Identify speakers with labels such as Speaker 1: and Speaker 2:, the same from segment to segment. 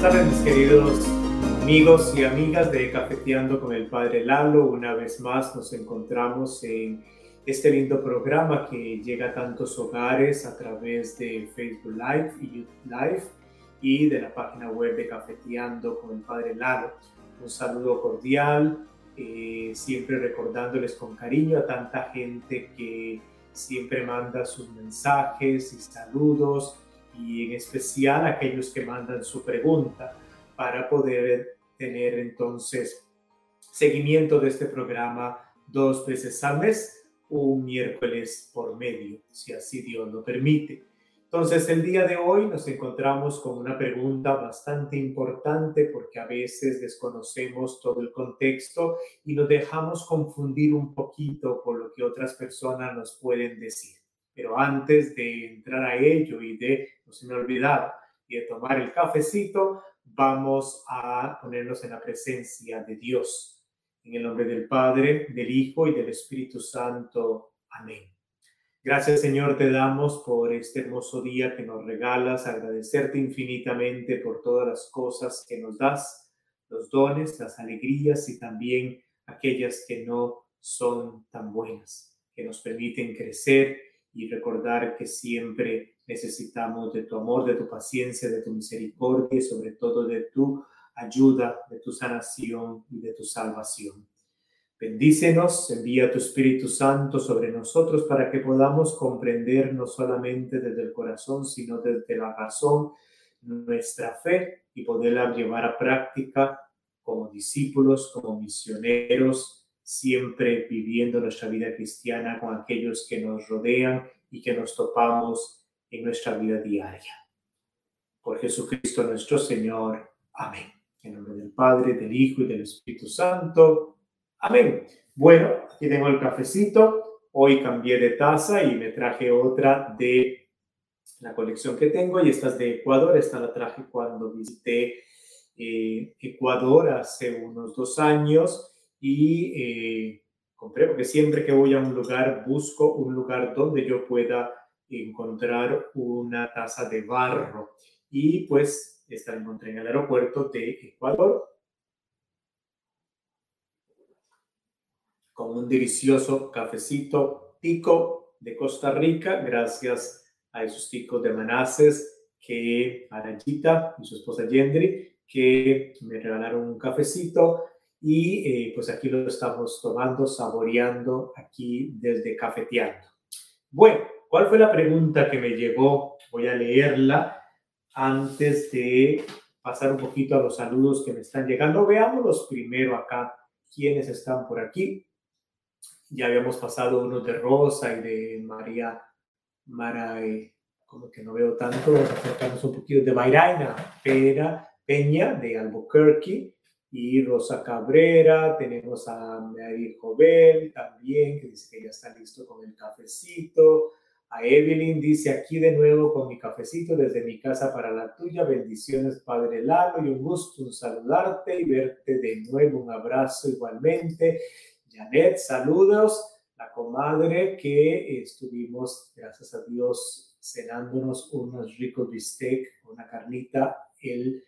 Speaker 1: buenas tardes mis queridos amigos y amigas de Cafeteando con el Padre Lalo. Una vez más nos encontramos en este lindo programa que llega a tantos hogares a través de Facebook Live y YouTube Live y de la página web de Cafeteando con el Padre Lalo. Un saludo cordial, eh, siempre recordándoles con cariño a tanta gente que siempre manda sus mensajes y saludos y en especial aquellos que mandan su pregunta para poder tener entonces seguimiento de este programa dos veces al mes, un miércoles por medio, si así Dios lo permite. Entonces, el día de hoy nos encontramos con una pregunta bastante importante porque a veces desconocemos todo el contexto y nos dejamos confundir un poquito por lo que otras personas nos pueden decir. Pero antes de entrar a ello y de, no se me y de tomar el cafecito, vamos a ponernos en la presencia de Dios. En el nombre del Padre, del Hijo y del Espíritu Santo. Amén. Gracias Señor te damos por este hermoso día que nos regalas, agradecerte infinitamente por todas las cosas que nos das, los dones, las alegrías y también aquellas que no son tan buenas, que nos permiten crecer y recordar que siempre necesitamos de tu amor, de tu paciencia, de tu misericordia y sobre todo de tu ayuda, de tu sanación y de tu salvación. Bendícenos, envía tu Espíritu Santo sobre nosotros para que podamos comprender no solamente desde el corazón, sino desde la razón nuestra fe y poderla llevar a práctica como discípulos, como misioneros, siempre viviendo nuestra vida cristiana con aquellos que nos rodean y que nos topamos en nuestra vida diaria. Por Jesucristo nuestro Señor. Amén. En nombre del Padre, del Hijo y del Espíritu Santo. Amén. Bueno, aquí tengo el cafecito. Hoy cambié de taza y me traje otra de la colección que tengo y esta es de Ecuador. Esta la traje cuando visité eh, Ecuador hace unos dos años y eh, compré porque siempre que voy a un lugar busco un lugar donde yo pueda encontrar una taza de barro y pues esta la encontré en el aeropuerto de Ecuador con un delicioso cafecito tico de Costa Rica, gracias a esos ticos de Manases que Arayita y su esposa Yendri, que me regalaron un cafecito y eh, pues aquí lo estamos tomando, saboreando aquí desde Cafeteando. Bueno, ¿cuál fue la pregunta que me llegó? Voy a leerla antes de pasar un poquito a los saludos que me están llegando. Veámoslos primero acá, quiénes están por aquí ya habíamos pasado uno de Rosa y de María, Mara, como que no veo tanto, acercamos un poquito. De Mayraina Pera, Peña de Albuquerque. Y Rosa Cabrera, tenemos a Mary Jovel también, que dice que ya está listo con el cafecito, a Evelyn dice aquí de nuevo con mi cafecito desde mi casa para la tuya, bendiciones Padre Lalo y un gusto saludarte y verte de nuevo, un abrazo igualmente. Janet, saludos, la comadre que estuvimos, gracias a Dios, cenándonos unos ricos bistec, una carnita el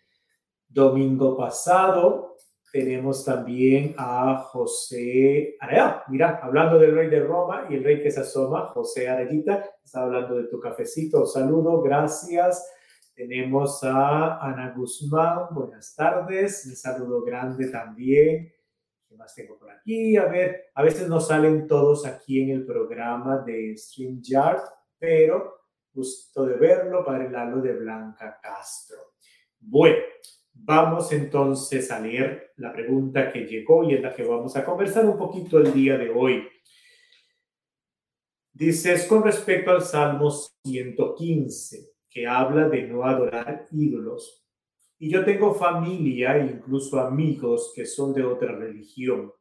Speaker 1: domingo pasado. Tenemos también a José Araya. Mira, hablando del rey de Roma y el rey que se asoma, José Arayita, está hablando de tu cafecito. Saludo, gracias. Tenemos a Ana Guzmán, buenas tardes. Un saludo grande también más tengo por aquí? A ver, a veces no salen todos aquí en el programa de StreamYard, pero gusto de verlo, para el Lalo de Blanca Castro. Bueno, vamos entonces a leer la pregunta que llegó y es la que vamos a conversar un poquito el día de hoy. Dices con respecto al Salmo 115, que habla de no adorar ídolos. Y yo tengo familia e incluso amigos que son de otra religión.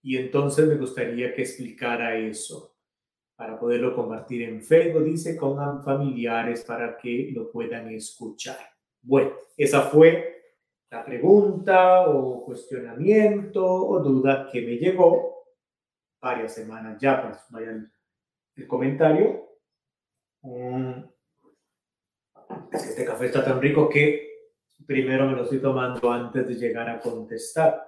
Speaker 1: Y entonces me gustaría que explicara eso para poderlo compartir en Facebook, dice, con familiares para que lo puedan escuchar. Bueno, esa fue la pregunta o cuestionamiento o duda que me llegó varias semanas ya, pues vayan el comentario. Mm, este café está tan rico que primero me lo estoy tomando antes de llegar a contestar.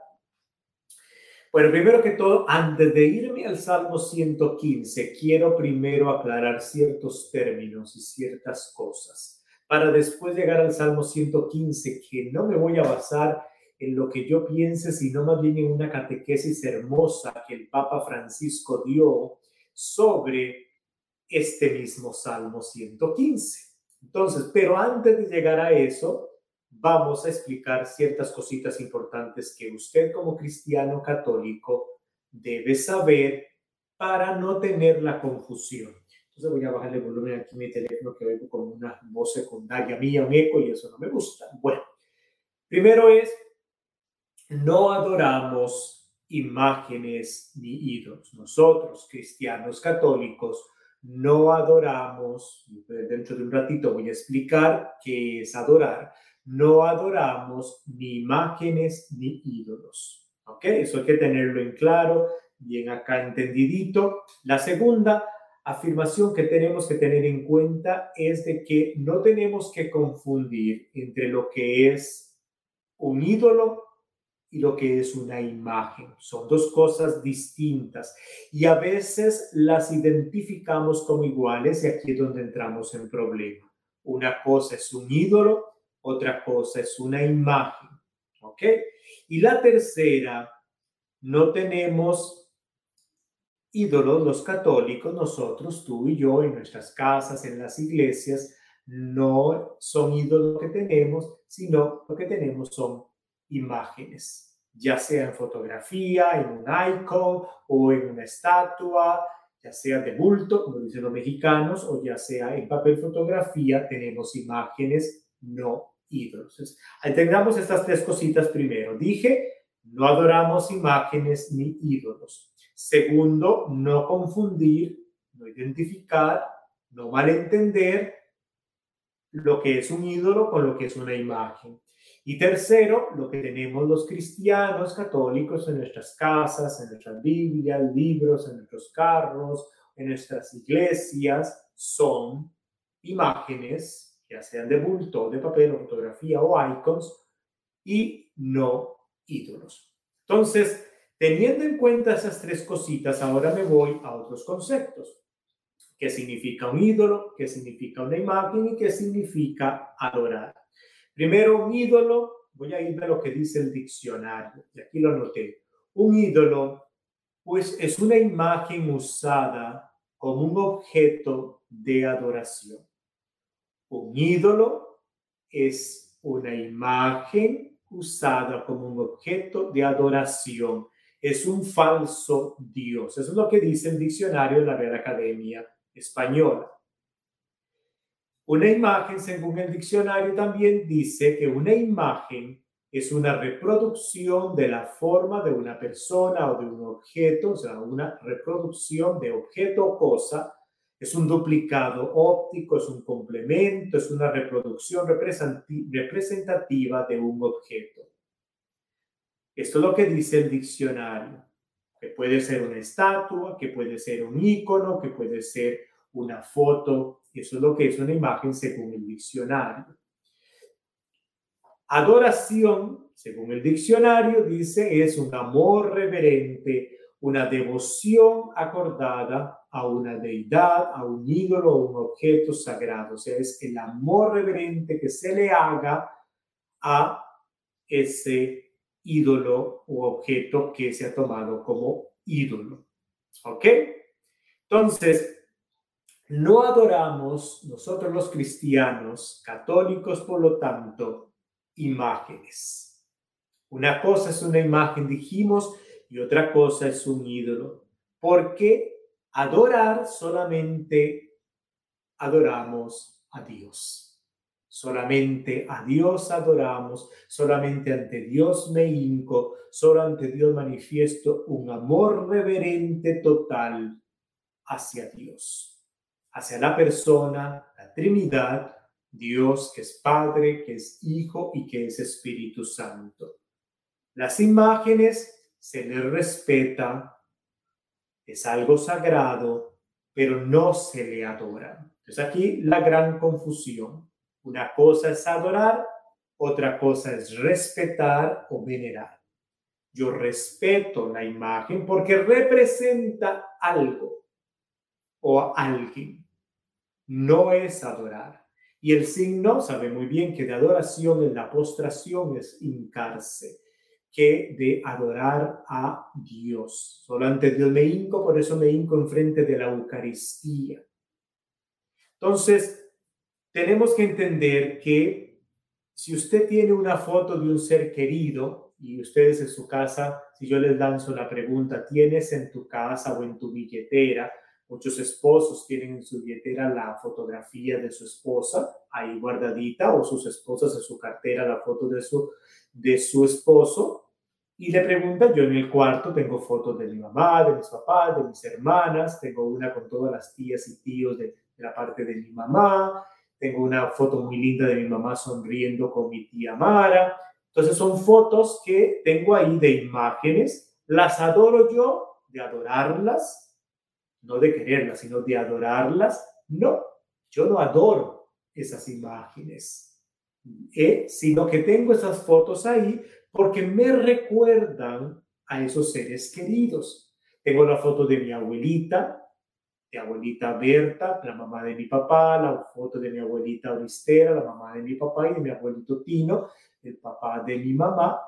Speaker 1: Bueno, primero que todo, antes de irme al Salmo 115, quiero primero aclarar ciertos términos y ciertas cosas, para después llegar al Salmo 115, que no me voy a basar en lo que yo piense, sino más bien en una catequesis hermosa que el Papa Francisco dio sobre este mismo Salmo 115. Entonces, pero antes de llegar a eso, vamos a explicar ciertas cositas importantes que usted como cristiano católico debe saber para no tener la confusión. Entonces voy a bajarle volumen aquí a mi teléfono que oigo como una voz secundaria mía, un eco y eso no me gusta. Bueno, primero es, no adoramos imágenes ni ídolos. Nosotros, cristianos católicos, no adoramos, dentro de un ratito voy a explicar qué es adorar, no adoramos ni imágenes ni ídolos. ¿Ok? Eso hay que tenerlo en claro, bien acá entendidito. La segunda afirmación que tenemos que tener en cuenta es de que no tenemos que confundir entre lo que es un ídolo y lo que es una imagen. Son dos cosas distintas y a veces las identificamos como iguales y aquí es donde entramos en problema. Una cosa es un ídolo, otra cosa es una imagen. ¿Ok? Y la tercera, no tenemos ídolos los católicos, nosotros, tú y yo, en nuestras casas, en las iglesias, no son ídolos que tenemos, sino lo que tenemos son imágenes, ya sea en fotografía, en un icon o en una estatua, ya sea de bulto, como dicen los mexicanos, o ya sea en papel fotografía, tenemos imágenes no ídolos. ahí tengamos estas tres cositas primero. Dije, no adoramos imágenes ni ídolos. Segundo, no confundir, no identificar, no malentender lo que es un ídolo con lo que es una imagen. Y tercero, lo que tenemos los cristianos católicos en nuestras casas, en nuestras Biblias, libros, en nuestros carros, en nuestras iglesias, son imágenes, ya sean de bulto, de papel fotografía o icons, y no ídolos. Entonces, teniendo en cuenta esas tres cositas, ahora me voy a otros conceptos. ¿Qué significa un ídolo? ¿Qué significa una imagen? ¿Y qué significa adorar? Primero, un ídolo, voy a ir a lo que dice el diccionario, y aquí lo noté. Un ídolo, pues es una imagen usada como un objeto de adoración. Un ídolo es una imagen usada como un objeto de adoración. Es un falso Dios. Eso es lo que dice el diccionario de la Real Academia Española. Una imagen, según el diccionario, también dice que una imagen es una reproducción de la forma de una persona o de un objeto, o sea, una reproducción de objeto o cosa, es un duplicado óptico, es un complemento, es una reproducción representativa de un objeto. Esto es lo que dice el diccionario, que puede ser una estatua, que puede ser un icono, que puede ser una foto, eso es lo que es una imagen según el diccionario. Adoración, según el diccionario, dice es un amor reverente, una devoción acordada a una deidad, a un ídolo o un objeto sagrado. O sea, es el amor reverente que se le haga a ese ídolo o objeto que se ha tomado como ídolo. ¿Ok? Entonces, no adoramos nosotros los cristianos, católicos por lo tanto, imágenes. Una cosa es una imagen, dijimos, y otra cosa es un ídolo. Porque adorar solamente adoramos a Dios. Solamente a Dios adoramos, solamente ante Dios me hinco, solo ante Dios manifiesto un amor reverente total hacia Dios hacia la persona, la Trinidad, Dios que es Padre, que es Hijo y que es Espíritu Santo. Las imágenes se les respeta, es algo sagrado, pero no se le adora. Entonces aquí la gran confusión. Una cosa es adorar otra cosa es respetar o venerar. Yo respeto la imagen porque representa algo o alguien. No es adorar. Y el signo sabe muy bien que de adoración en la postración es hincarse, que de adorar a Dios. Solo ante Dios me hinco, por eso me hinco enfrente de la Eucaristía. Entonces, tenemos que entender que si usted tiene una foto de un ser querido y ustedes en su casa, si yo les lanzo la pregunta, ¿tienes en tu casa o en tu billetera Muchos esposos tienen en su billetera la fotografía de su esposa ahí guardadita o sus esposas en su cartera la foto de su, de su esposo. Y le preguntan, yo en el cuarto tengo fotos de mi mamá, de mis papás, de mis hermanas, tengo una con todas las tías y tíos de, de la parte de mi mamá, tengo una foto muy linda de mi mamá sonriendo con mi tía Mara. Entonces son fotos que tengo ahí de imágenes, las adoro yo, de adorarlas, no de quererlas, sino de adorarlas. No, yo no adoro esas imágenes, ¿eh? sino que tengo esas fotos ahí porque me recuerdan a esos seres queridos. Tengo la foto de mi abuelita, de abuelita Berta, la mamá de mi papá, la foto de mi abuelita Oristera, la mamá de mi papá y de mi abuelito Tino, el papá de mi mamá,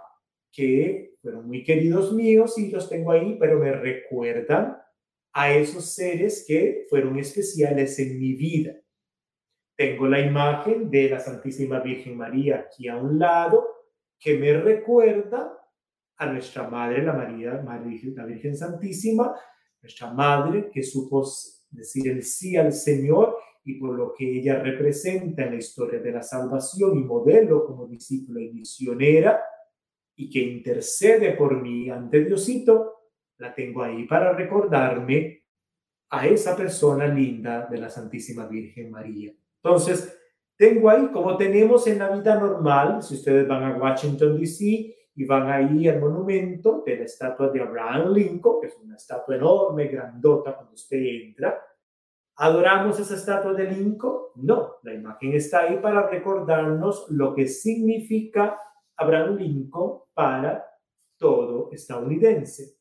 Speaker 1: que fueron muy queridos míos y los tengo ahí, pero me recuerdan a esos seres que fueron especiales en mi vida. Tengo la imagen de la Santísima Virgen María aquí a un lado que me recuerda a nuestra Madre, la María, la Virgen Santísima, nuestra Madre que supo decir el sí al Señor y por lo que ella representa en la historia de la salvación y modelo como discípula y misionera y que intercede por mí ante Diosito, la tengo ahí para recordarme a esa persona linda de la Santísima Virgen María. Entonces, tengo ahí, como tenemos en la vida normal, si ustedes van a Washington, D.C., y van ahí al monumento de la estatua de Abraham Lincoln, que es una estatua enorme, grandota cuando usted entra. ¿Adoramos esa estatua de Lincoln? No, la imagen está ahí para recordarnos lo que significa Abraham Lincoln para todo estadounidense.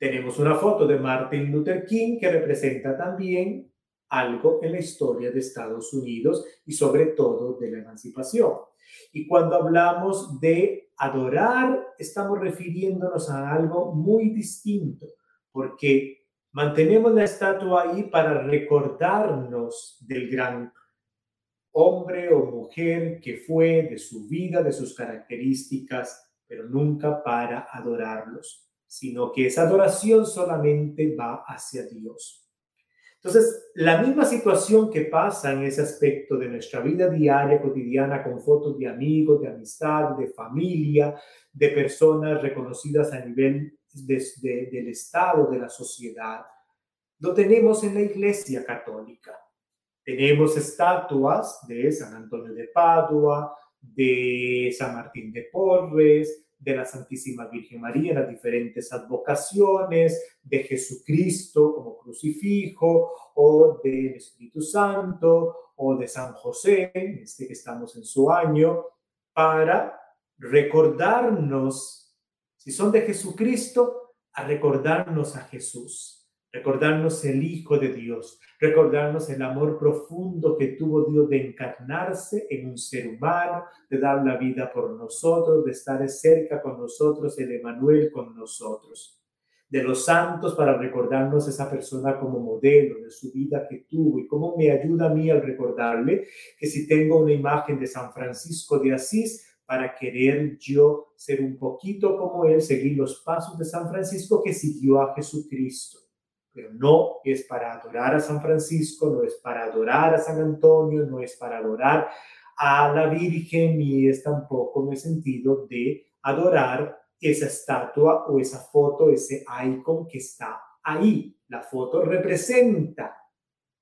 Speaker 1: Tenemos una foto de Martin Luther King que representa también algo en la historia de Estados Unidos y sobre todo de la emancipación. Y cuando hablamos de adorar, estamos refiriéndonos a algo muy distinto, porque mantenemos la estatua ahí para recordarnos del gran hombre o mujer que fue, de su vida, de sus características, pero nunca para adorarlos sino que esa adoración solamente va hacia Dios. Entonces, la misma situación que pasa en ese aspecto de nuestra vida diaria, cotidiana, con fotos de amigos, de amistad, de familia, de personas reconocidas a nivel del Estado, de la sociedad, lo tenemos en la Iglesia Católica. Tenemos estatuas de San Antonio de Padua, de San Martín de Porres, de la Santísima Virgen María las diferentes advocaciones, de Jesucristo como crucifijo, o del Espíritu Santo, o de San José, este que estamos en su año, para recordarnos, si son de Jesucristo, a recordarnos a Jesús recordarnos el Hijo de Dios, recordarnos el amor profundo que tuvo Dios de encarnarse en un ser humano, de dar la vida por nosotros, de estar cerca con nosotros, el Emanuel con nosotros. De los santos para recordarnos esa persona como modelo de su vida que tuvo y cómo me ayuda a mí al recordarle que si tengo una imagen de San Francisco de Asís, para querer yo ser un poquito como él, seguir los pasos de San Francisco que siguió a Jesucristo pero no es para adorar a San Francisco, no es para adorar a San Antonio, no es para adorar a la Virgen, ni es tampoco en el sentido de adorar esa estatua o esa foto, ese icon que está ahí. La foto representa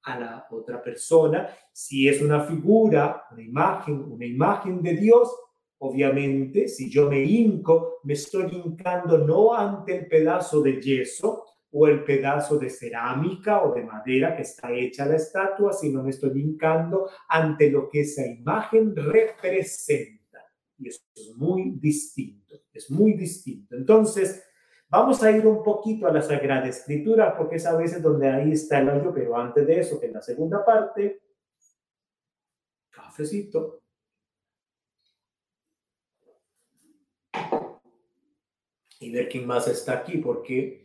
Speaker 1: a la otra persona. Si es una figura, una imagen, una imagen de Dios, obviamente, si yo me hinco, me estoy hincando no ante el pedazo de yeso, o el pedazo de cerámica o de madera que está hecha la estatua, sino me estoy hincando ante lo que esa imagen representa. Y eso es muy distinto, es muy distinto. Entonces, vamos a ir un poquito a la Sagrada Escritura, porque es a veces donde ahí está el hoyo, pero antes de eso, que en la segunda parte, cafecito. Y ver quién más está aquí, porque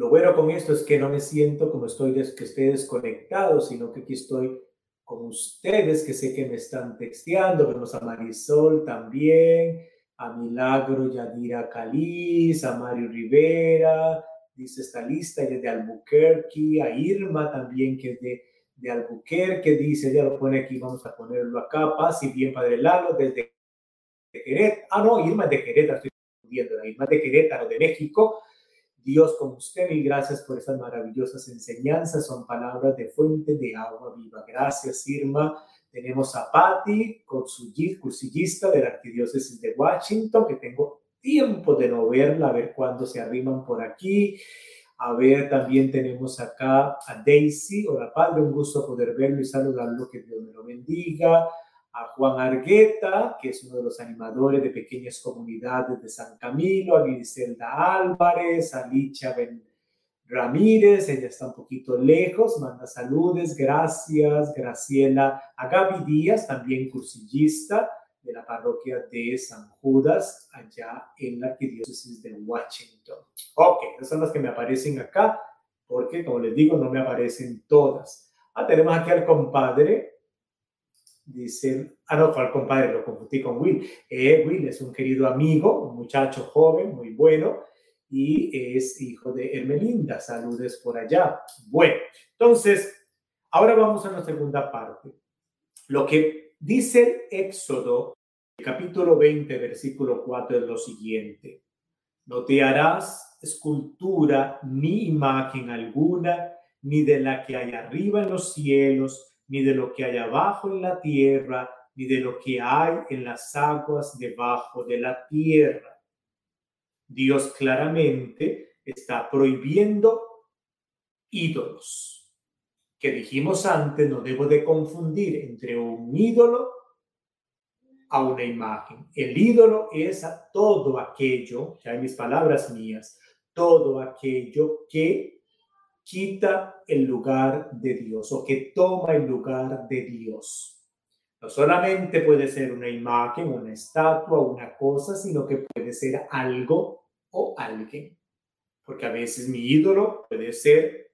Speaker 1: lo bueno con esto es que no me siento como estoy que esté desconectado, sino que aquí estoy con ustedes que sé que me están texteando. Vemos a Marisol también, a Milagro Yadira Caliz, a Mario Rivera, dice esta lista, ella es de Albuquerque, a Irma también que es de, de Albuquerque, dice, ya lo pone aquí, vamos a ponerlo acá, paz y bien Padre Lalo, desde Querétaro, ah no, Irma es de Querétaro, estoy viendo, Irma es de Querétaro, de México, Dios con usted y gracias por estas maravillosas enseñanzas. Son palabras de fuente de agua viva. Gracias, Irma. Tenemos a Patti, cursillista de la Arquidiócesis de Washington, que tengo tiempo de no verla, a ver cuándo se arriman por aquí. A ver, también tenemos acá a Daisy. Hola, Padre, un gusto poder verlo y saludarlo. Que Dios me lo bendiga a Juan Argueta, que es uno de los animadores de pequeñas comunidades de San Camilo, a Griselda Álvarez, a Licha Ramírez, ella está un poquito lejos, manda saludes, gracias, Graciela, a Gaby Díaz, también cursillista de la parroquia de San Judas, allá en la arquidiócesis de Washington. Ok, esas son las que me aparecen acá, porque como les digo, no me aparecen todas. Ah, tenemos aquí al compadre Dice, ah, no, fue al compadre, lo confundí con Will. Eh, Will es un querido amigo, un muchacho joven, muy bueno, y es hijo de Hermelinda. Saludes por allá. Bueno, entonces, ahora vamos a la segunda parte. Lo que dice el Éxodo, capítulo 20, versículo 4, es lo siguiente. No te harás escultura ni imagen alguna, ni de la que hay arriba en los cielos, ni de lo que hay abajo en la tierra, ni de lo que hay en las aguas debajo de la tierra. Dios claramente está prohibiendo ídolos, que dijimos antes, no debo de confundir entre un ídolo a una imagen. El ídolo es a todo aquello, ya en mis palabras mías, todo aquello que quita el lugar de Dios o que toma el lugar de Dios. No solamente puede ser una imagen, una estatua, una cosa, sino que puede ser algo o alguien. Porque a veces mi ídolo puede ser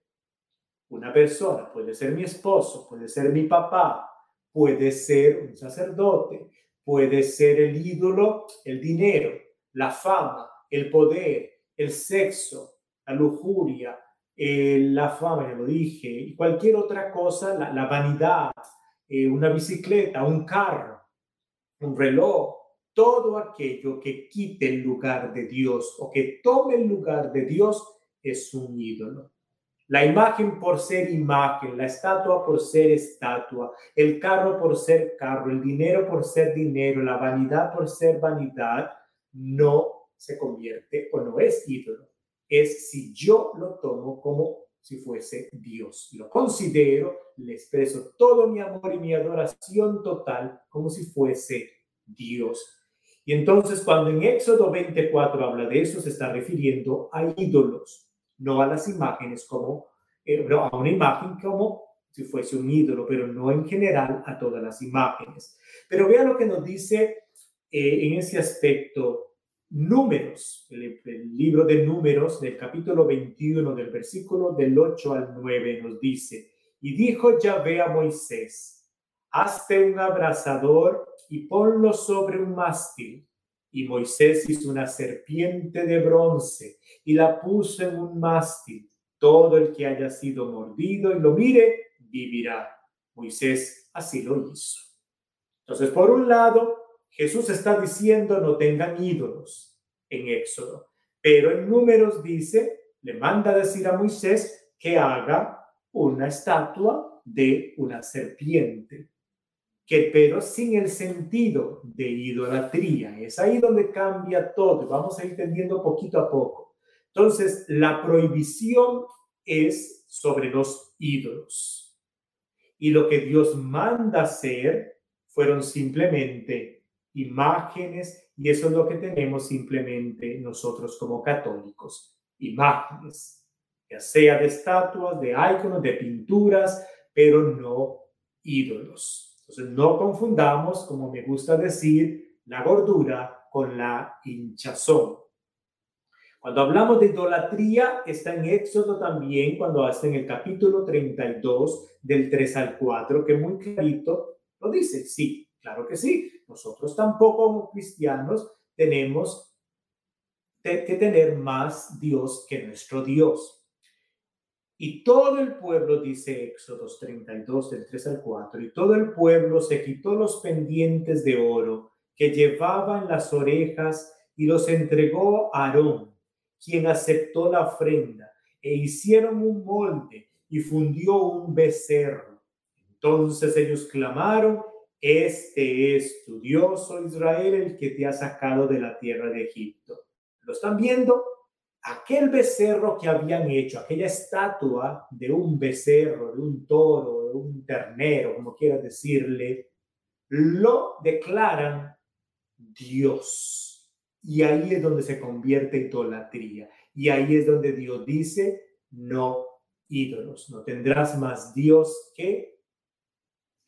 Speaker 1: una persona, puede ser mi esposo, puede ser mi papá, puede ser un sacerdote, puede ser el ídolo, el dinero, la fama, el poder, el sexo, la lujuria, eh, la fama, ya lo dije, y cualquier otra cosa, la, vanidad, eh, una bicicleta, un carro, un reloj, todo aquello que quite el lugar de Dios o que tome el lugar de Dios es un ídolo. La imagen por ser imagen, la estatua por ser estatua, el carro por ser carro, el dinero por ser dinero, la vanidad por ser vanidad, no se convierte o no es ídolo es si yo lo tomo como si fuese Dios. Lo considero, le expreso todo mi amor y mi adoración total como si fuese Dios. Y entonces cuando en Éxodo 24 habla de eso, se está refiriendo a ídolos, no a las imágenes como, eh, a una imagen como si fuese un ídolo, pero no en general a todas las imágenes. Pero vea lo que nos dice eh, en ese aspecto Números, el, libro de Números del capítulo 21 del versículo del 8 al 9 nos dice, y dijo Yahvé a Moisés, hazte un abrazador y ponlo sobre un mástil. Y Moisés hizo una serpiente de bronce y la puso en un mástil. Todo el que haya sido mordido y lo mire, vivirá. Moisés así lo hizo. Entonces, por un lado, Jesús está diciendo no tengan ídolos en Éxodo, pero en números dice, le manda decir a Moisés que haga una estatua de una serpiente, que pero sin el sentido de idolatría. Es ahí donde cambia todo. Vamos a ir entendiendo poquito a poco. Entonces, la prohibición es sobre los ídolos. Y lo que Dios manda hacer fueron simplemente imágenes, y eso es lo que tenemos simplemente nosotros como católicos, imágenes, ya sea de estatuas, de iconos, de pinturas, pero no ídolos. Entonces, no confundamos, como me gusta decir, la gordura con la hinchazón. Cuando hablamos de idolatría, está en Éxodo también, cuando hasta en el capítulo 32, del 3 al 4, que muy clarito lo dice. Sí, claro que sí. Nosotros tampoco como cristianos tenemos que tener más Dios que nuestro Dios. Y todo el pueblo, dice Éxodo 32, del 3 al 4, y todo el pueblo se quitó los pendientes de oro que llevaban las orejas y los entregó a Aarón quien aceptó la ofrenda, e hicieron un molde y fundió un becerro. Entonces ellos clamaron, este es tu Dios, oh Israel, el que te ha sacado de la tierra de Egipto. ¿Lo están viendo? Aquel becerro que habían hecho, aquella estatua de un becerro, de un toro, de un ternero, como quieras decirle, lo declaran Dios. Y ahí es donde se convierte idolatría. Y ahí es donde Dios dice, no ídolos, no tendrás más Dios que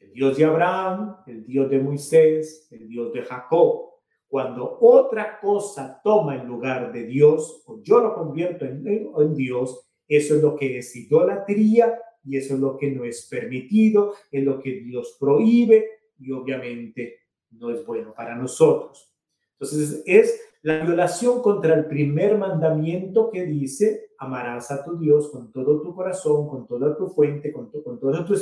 Speaker 1: el Dios de Abraham, el Dios de Moisés, el Dios de Jacob. Cuando otra cosa toma el lugar de Dios, o yo lo convierto en, Dios, eso es lo que es idolatría y eso es lo que no es permitido, es lo que Dios prohíbe y obviamente no es bueno para nosotros. Entonces es la violación contra el primer mandamiento que dice, amarás a tu Dios con todo tu corazón, con toda tu fuente, con, con, todo tu,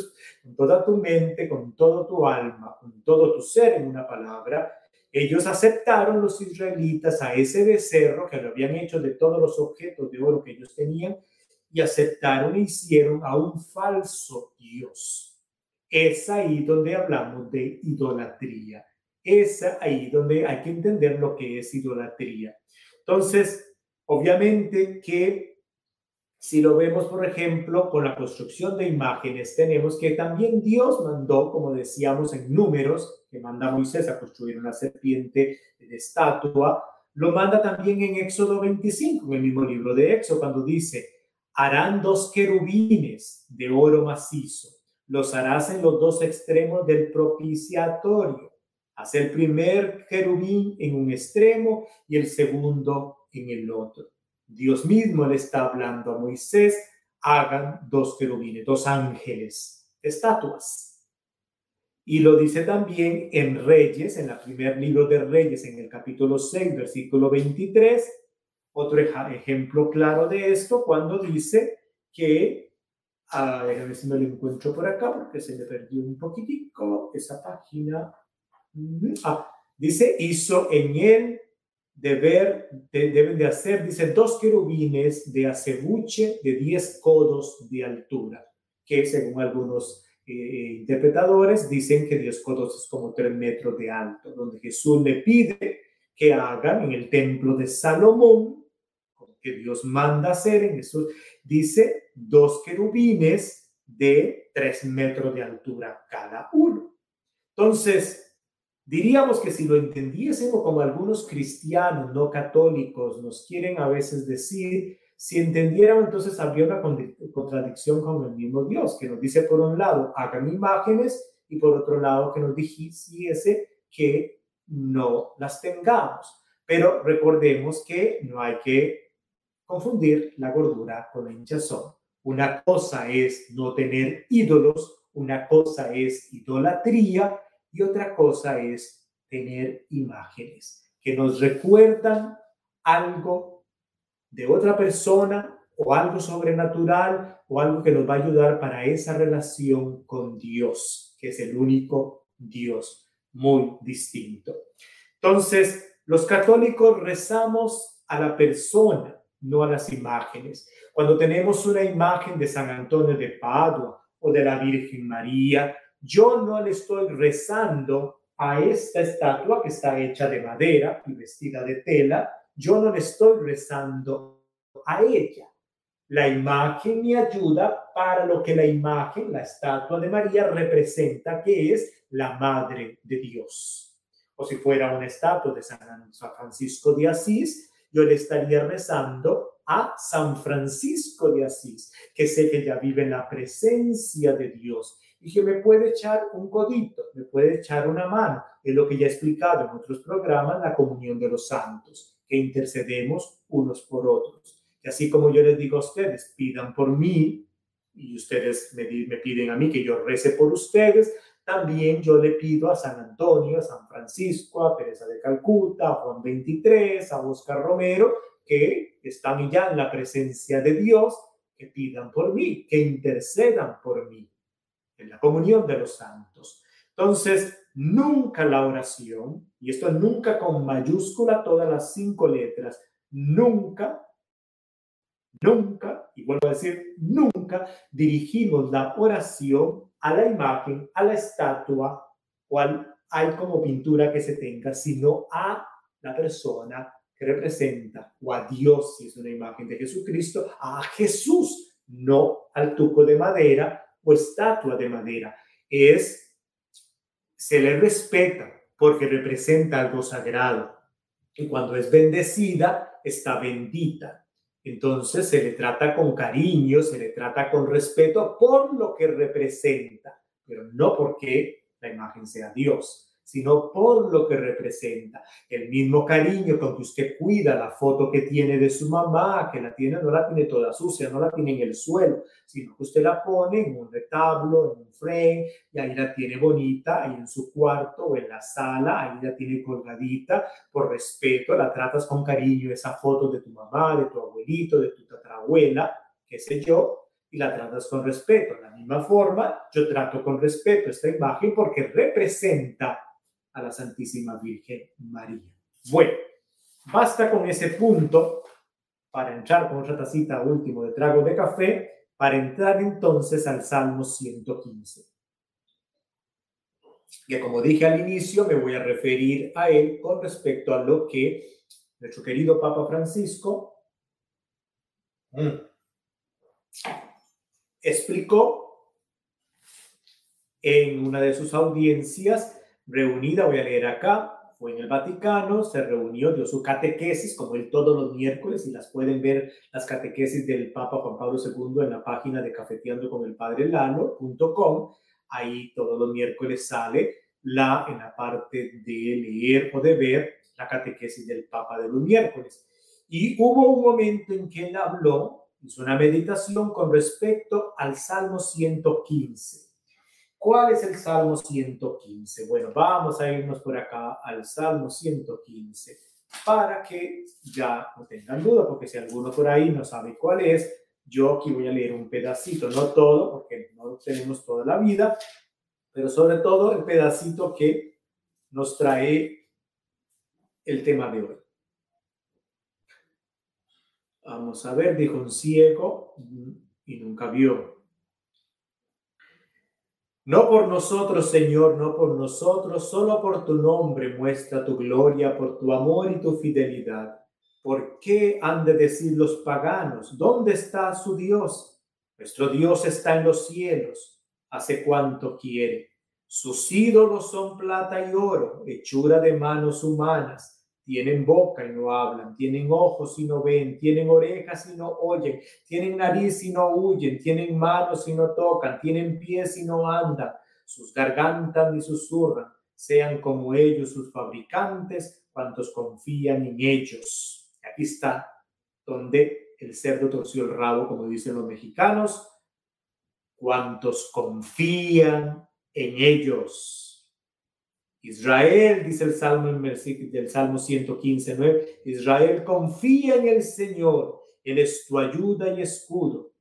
Speaker 1: con toda tu mente, con todo tu alma, con todo tu ser, en una palabra. Ellos aceptaron los israelitas a ese becerro que lo habían hecho de todos los objetos de oro que ellos tenían y aceptaron e hicieron a un falso Dios. Es ahí donde hablamos de idolatría es ahí donde hay que entender lo que es idolatría. Entonces, obviamente que si lo vemos, por ejemplo, con la construcción de imágenes, tenemos que también Dios mandó, como decíamos en números, que manda a Moisés a construir una serpiente de estatua, lo manda también en Éxodo 25, en el mismo libro de Éxodo, cuando dice, harán dos querubines de oro macizo, los harás en los dos extremos del propiciatorio Hace el primer querubín en un extremo y el segundo en el otro. Dios mismo le está hablando a Moisés, hagan dos querubines, dos ángeles, estatuas. Y lo dice también en Reyes, en el primer libro de Reyes, en el capítulo 6, versículo 23, otro ejemplo claro de esto, cuando dice que, a ver, a ver si me lo encuentro por acá, porque se me perdió un poquitico esa página. Ah, dice, hizo en él deber, deben de hacer, dice, dos querubines de acebuche de 10 codos de altura, que según algunos eh, interpretadores dicen que 10 codos es como 3 metros de alto, donde Jesús le pide que hagan en el templo de Salomón, que Dios manda hacer en eso, dice dos querubines de 3 metros de altura cada uno. Entonces, Diríamos que si lo entendiésemos como algunos cristianos no católicos nos quieren a veces decir, si entendiéramos entonces habría una contradicción con el mismo Dios, que nos dice por un lado, hagan imágenes y por otro lado que nos dijese que no las tengamos. Pero recordemos que no hay que confundir la gordura con la hinchazón. Una cosa es no tener ídolos, una cosa es idolatría y otra cosa es tener imágenes que nos recuerdan algo de otra persona o algo sobrenatural o algo que nos va a ayudar para esa relación con Dios, que es el único Dios muy distinto. Entonces, los católicos rezamos a la persona, no a las imágenes. Cuando tenemos una imagen de San Antonio de Padua o de la Virgen María, yo no le estoy rezando a esta estatua que está hecha de madera y vestida de tela, yo no le estoy rezando a ella. La imagen me ayuda para lo que la imagen, la estatua de María, representa, que es la Madre de Dios. O si fuera una estatua de San Francisco de Asís, yo le estaría rezando a San Francisco de Asís, que sé que ya vive en la presencia de Dios y que me puede echar un codito, me puede echar una mano. Es lo que ya he explicado en otros programas, la comunión de los santos, que intercedemos unos por otros. Y así como yo les digo a ustedes, pidan por mí, y ustedes me, me piden a mí que yo rece por ustedes, también yo le pido a San Antonio, a San Francisco, a Teresa de Calcuta, a Juan 23, a Oscar Romero, que están ya en la presencia de Dios, que pidan por mí, que intercedan por mí en la comunión de los santos. Entonces, nunca la oración, y esto nunca con mayúscula todas las cinco letras, nunca, nunca, y vuelvo a decir, nunca dirigimos la oración a la imagen, a la estatua o al, hay como pintura que se tenga, sino a la persona que representa, o a Dios, si es una imagen de Jesucristo, a Jesús, no al tuco de madera o estatua de madera. Es, se le respeta porque representa algo sagrado. Y cuando es bendecida, está bendita. Entonces se le trata con cariño, se le trata con respeto por lo que representa, pero no porque la imagen sea Dios sino por lo que representa. El mismo cariño con que usted cuida la foto que tiene de su mamá, que la tiene, no la tiene toda sucia, no la tiene en el suelo, sino que usted la pone en un retablo, en un frame, y ahí la tiene bonita, ahí en su cuarto o en la sala, ahí la tiene colgadita, por respeto, la tratas con cariño, esa foto de tu mamá, de tu abuelito, de tu tatarabuela, qué sé yo, y la tratas con respeto. De la misma forma, yo trato con respeto esta imagen porque representa a la Santísima Virgen María. Bueno, basta con ese punto para entrar con otra tacita último de trago de café, para entrar entonces al Salmo 115. Que como dije al inicio, me voy a referir a él con respecto a lo que nuestro querido Papa Francisco mm, explicó en una de sus audiencias reunida, voy a leer acá, fue en el Vaticano, se reunió, dio su catequesis, como él todos los miércoles, y las pueden ver las catequesis del Papa Juan Pablo II en la página de cafeteando con el Padre Lalo.com. Ahí todos los miércoles sale la, en la parte de leer o de ver, la catequesis del Papa de los miércoles. Y hubo un momento en que él habló, hizo una meditación con respecto al Salmo 115 ¿Cuál es el Salmo 115? Bueno, vamos a irnos por acá al Salmo 115 para que ya no tengan duda, porque si alguno por ahí no sabe cuál es, yo aquí voy a leer un pedacito, no todo, porque no tenemos toda la vida, pero sobre todo el pedacito que nos trae el tema de hoy. Vamos a ver, dijo un ciego y nunca vio. No por nosotros, Señor, no por nosotros, solo por tu nombre muestra tu gloria, por tu amor y tu fidelidad. ¿Por qué han de decir los paganos? ¿Dónde está su Dios? Nuestro Dios está en los cielos. Hace cuanto quiere. Sus ídolos son plata y oro, hechura de manos humanas tienen boca y no hablan, tienen ojos y no ven, tienen orejas y no oyen, tienen nariz y no huyen, tienen manos y no tocan, tienen pies y no andan, sus gargantas ni susurran, sean como ellos sus fabricantes, cuantos confían en ellos. Aquí está donde el cerdo torció el rabo, como dicen los mexicanos, cuantos confían en ellos. Israel, dice el Salmo del Salmo 115, Israel confía en el Señor, Él es tu ayuda y escudo.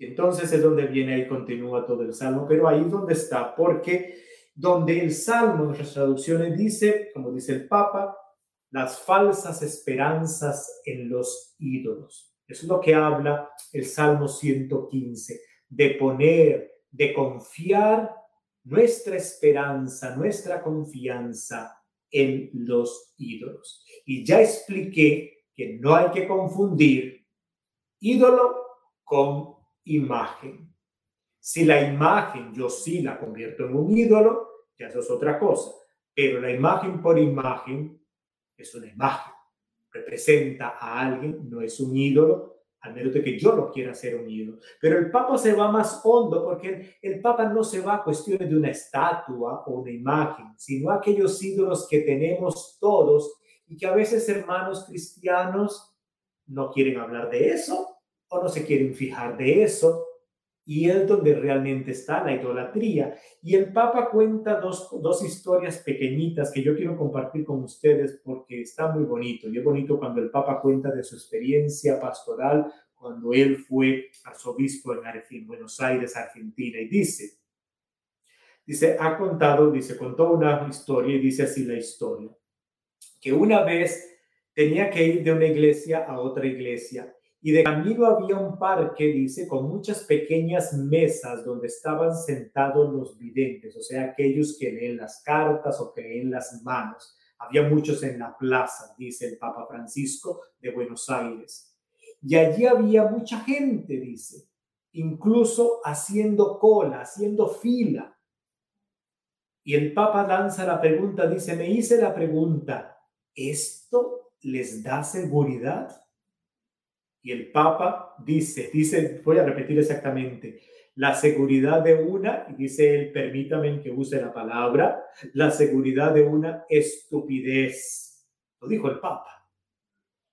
Speaker 1: entonces es donde viene ahí, continúa todo el Salmo, pero ahí donde está, porque donde el Salmo en nuestras traducciones dice, como dice el Papa, las falsas esperanzas en los ídolos. Eso es lo que habla el Salmo 115, de poner, de confiar nuestra esperanza, nuestra confianza en los ídolos. Y ya expliqué que no hay que confundir ídolo con imagen. Si la imagen yo sí la convierto en un ídolo, ya eso es otra cosa. Pero la imagen por imagen es una imagen. Representa a alguien, no es un ídolo, al menos de que yo lo quiera hacer un ídolo. Pero el Papa se va más hondo porque el, Papa no se va a cuestiones de una estatua o una imagen, sino a aquellos ídolos que tenemos todos y que a veces hermanos cristianos no quieren hablar de eso o no se quieren fijar de eso. Y es donde realmente está la idolatría. Y el Papa cuenta dos, dos historias pequeñitas que yo quiero compartir con ustedes porque está muy bonito. Y es bonito cuando el Papa cuenta de su experiencia pastoral cuando él fue arzobispo en, en Buenos Aires, Argentina. Y dice, dice, ha contado, dice, contó una historia y dice así la historia, que una vez tenía que ir de una iglesia a otra iglesia y de camino había un parque, dice, con muchas pequeñas mesas donde estaban sentados los videntes, o sea, aquellos que leen las cartas o que leen las manos. Había muchos en la plaza, dice el Papa Francisco de Buenos Aires. Y allí había mucha gente, dice, incluso haciendo cola, haciendo fila. Y el Papa lanza la pregunta, dice, me hice la pregunta, ¿esto les da seguridad? Y el Papa dice, dice, voy a repetir exactamente, la seguridad de una, y dice él, permítame que use la palabra, la seguridad de una estupidez. Lo dijo el Papa.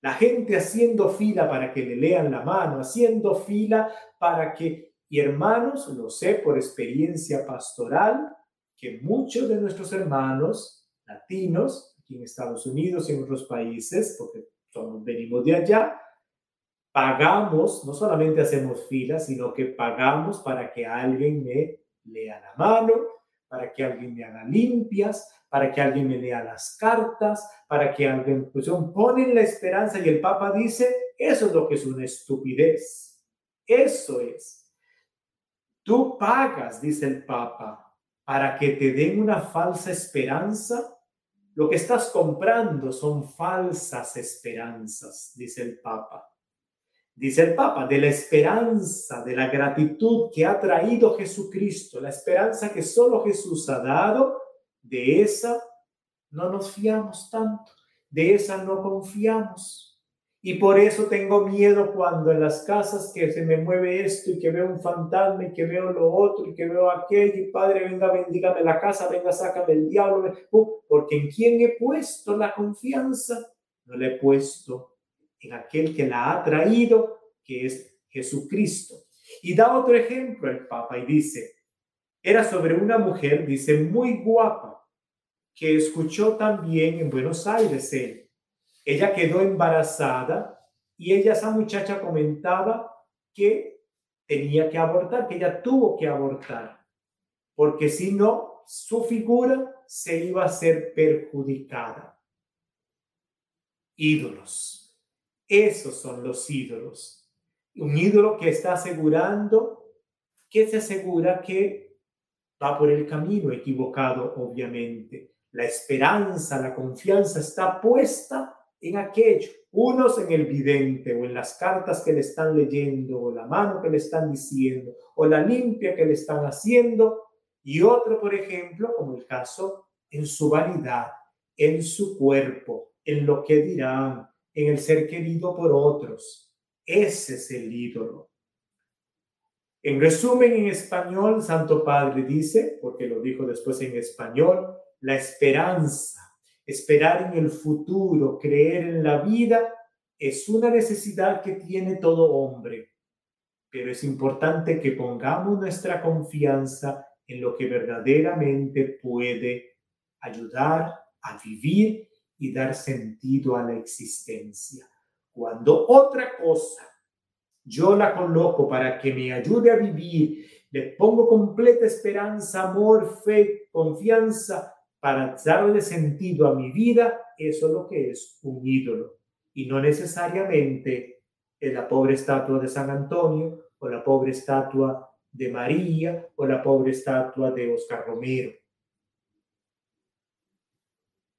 Speaker 1: La gente haciendo fila para que le lean la mano, haciendo fila para que, y hermanos, lo sé por experiencia pastoral, que muchos de nuestros hermanos latinos, aquí en Estados Unidos y en otros países, porque somos, venimos de allá, pagamos, no solamente hacemos filas, sino que pagamos para que alguien me lea la mano, para que alguien me haga limpias, para que alguien me lea las cartas, para que alguien, pues ponen la esperanza y el Papa dice, eso es lo que es una estupidez. Eso es. Tú pagas, dice el Papa, para que te den una falsa esperanza. Lo que estás comprando son falsas esperanzas, dice el Papa dice el Papa, de la esperanza, de la gratitud que ha traído Jesucristo, la esperanza que solo Jesús ha dado, de esa no nos fiamos tanto, de esa no confiamos. Y por eso tengo miedo cuando en las casas que se me mueve esto y que veo un fantasma y que veo lo otro y que veo aquello y Padre, venga, bendígame la casa, venga, sácame el diablo, porque en quién he puesto la confianza, no le he puesto en aquel que la ha traído, que es Jesucristo. Y da otro ejemplo el Papa y dice, era sobre una mujer, dice, muy guapa, que escuchó también en Buenos Aires él. Ella quedó embarazada y ella, esa muchacha comentaba que tenía que abortar, que ella tuvo que abortar, porque si no, su figura se iba a ser perjudicada. Ídolos esos son los ídolos. Un ídolo que está asegurando, que se asegura que va por el camino equivocado, obviamente. La esperanza, la confianza está puesta en aquello. Unos en el vidente o en las cartas que le están leyendo o la mano que le están diciendo o la limpia que le están haciendo. Y otro, por ejemplo, como el caso en su vanidad, en su cuerpo, en lo que dirán, en el ser querido por otros. Ese es el ídolo. En resumen, en español, Santo Padre dice, porque lo dijo después en español, la esperanza, esperar en el futuro, creer en la vida, es una necesidad que tiene todo hombre. Pero es importante que pongamos nuestra confianza en lo que verdaderamente puede ayudar a vivir y dar sentido a la existencia. Cuando otra cosa yo la coloco para que me ayude a vivir, le pongo completa esperanza, amor, fe, confianza para darle sentido a mi vida, eso es lo que es un ídolo. Y no necesariamente es la pobre estatua de San Antonio o la pobre estatua de María o la pobre estatua de Oscar Romero.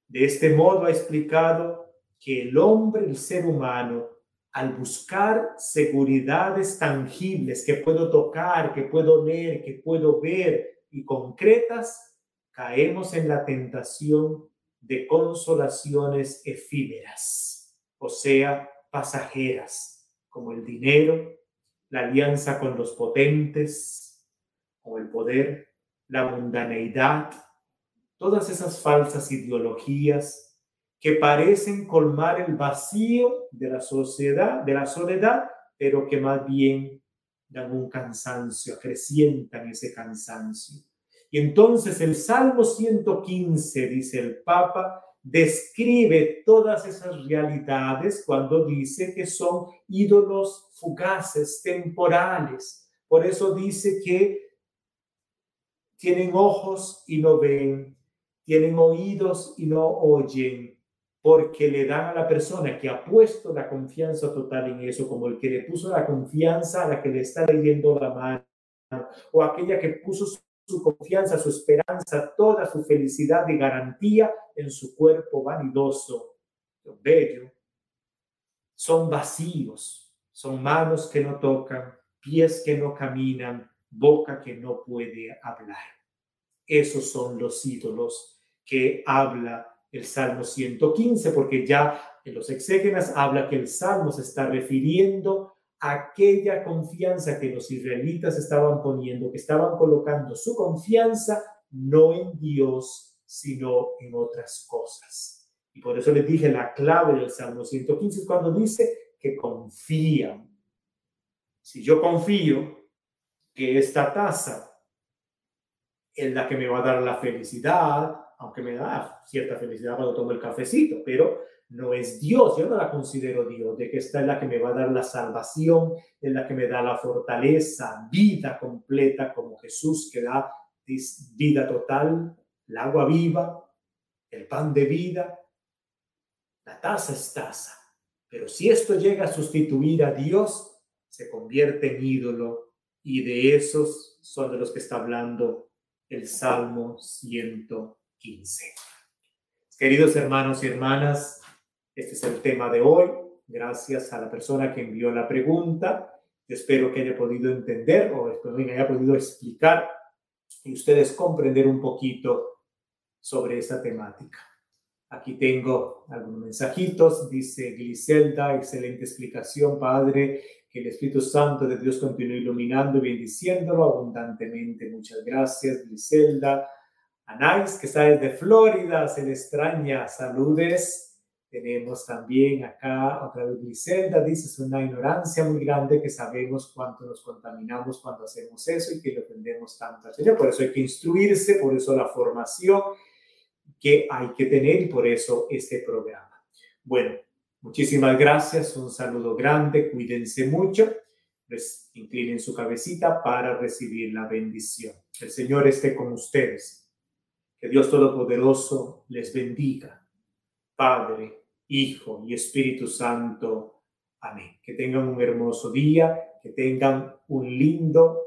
Speaker 1: De este modo ha explicado que el hombre, el ser humano, al buscar seguridades tangibles que puedo tocar, que puedo leer, que puedo ver y concretas, caemos en la tentación de consolaciones efímeras, o sea, pasajeras, como el dinero, la alianza con los potentes, o el poder, la mundaneidad, todas esas falsas ideologías que parecen colmar el vacío de la sociedad, de la soledad, pero que más bien dan un cansancio, acrecientan ese cansancio. Y entonces el Salmo 115, dice el Papa, describe todas esas realidades cuando dice que son ídolos fugaces, temporales. Por eso dice que tienen ojos y no ven, tienen oídos y no oyen, porque le dan a la persona que ha puesto la confianza total en eso, como el que le puso la confianza a la que le está leyendo la mano, o aquella que puso su confianza, su esperanza, toda su felicidad y garantía en su cuerpo vanidoso, bello, son vacíos, son manos que no tocan, pies que no caminan, boca que no puede hablar. Esos son los ídolos que habla el Salmo 115, porque ya en los exégenas habla que el Salmo se está refiriendo a aquella confianza que los israelitas estaban poniendo, que estaban colocando su confianza no en Dios, sino en otras cosas. Y por eso les dije, la clave del Salmo 115 es cuando dice que confían. Si yo confío que esta taza es la que me va a dar la felicidad, aunque me da cierta felicidad cuando tomo el cafecito, pero no es Dios, yo no la considero Dios, de que esta es la que me va a dar la salvación, es la que me da la fortaleza, vida completa como Jesús que da vida total, el agua viva, el pan de vida, la taza es taza. Pero si esto llega a sustituir a Dios, se convierte en ídolo y de esos son de los que está hablando el Salmo 100 15. Queridos hermanos y hermanas, este es el tema de hoy. Gracias a la persona que envió la pregunta. espero que haya podido entender o espero que haya podido explicar y ustedes comprender un poquito sobre esta temática. Aquí tengo algunos mensajitos. Dice Gliselda, excelente explicación, Padre. Que el Espíritu Santo de Dios continúe iluminando y bendiciéndolo abundantemente. Muchas gracias, Gliselda. Anais, que está desde Florida, se le extraña. Saludes. Tenemos también acá otra vez Griselda, dice, es una ignorancia muy grande que sabemos cuánto nos contaminamos cuando hacemos eso y que le ofendemos tanto al Señor. Por eso hay que instruirse, por eso la formación que hay que tener y por eso este programa. Bueno, muchísimas gracias, un saludo grande, cuídense mucho, pues inclinen su cabecita para recibir la bendición. El Señor esté con ustedes que Dios Todopoderoso les bendiga. Padre, Hijo y Espíritu Santo. Amén. Que tengan un hermoso día, que tengan un lindo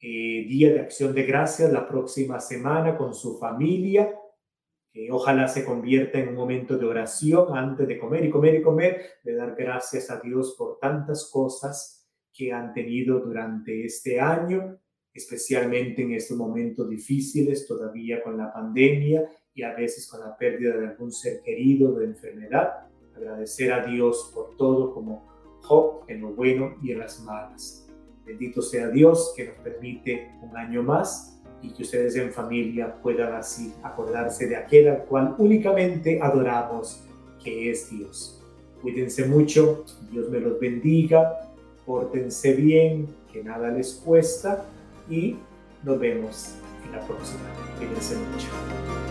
Speaker 1: eh, día de acción de gracias la próxima semana con su familia. Que ojalá se convierta en un momento de oración antes de comer y comer y comer, de dar gracias a Dios por tantas cosas que han tenido durante este año especialmente en estos momentos difíciles todavía con la pandemia y a veces con la pérdida de algún ser querido de enfermedad. Agradecer a Dios por todo como Job en lo bueno y en las malas. Bendito sea Dios que nos permite un año más y que ustedes en familia puedan así acordarse de aquel al cual únicamente adoramos, que es Dios. Cuídense mucho, Dios me los bendiga, pórtense bien, que nada les cuesta y nos vemos en la próxima. Cuídense mucho.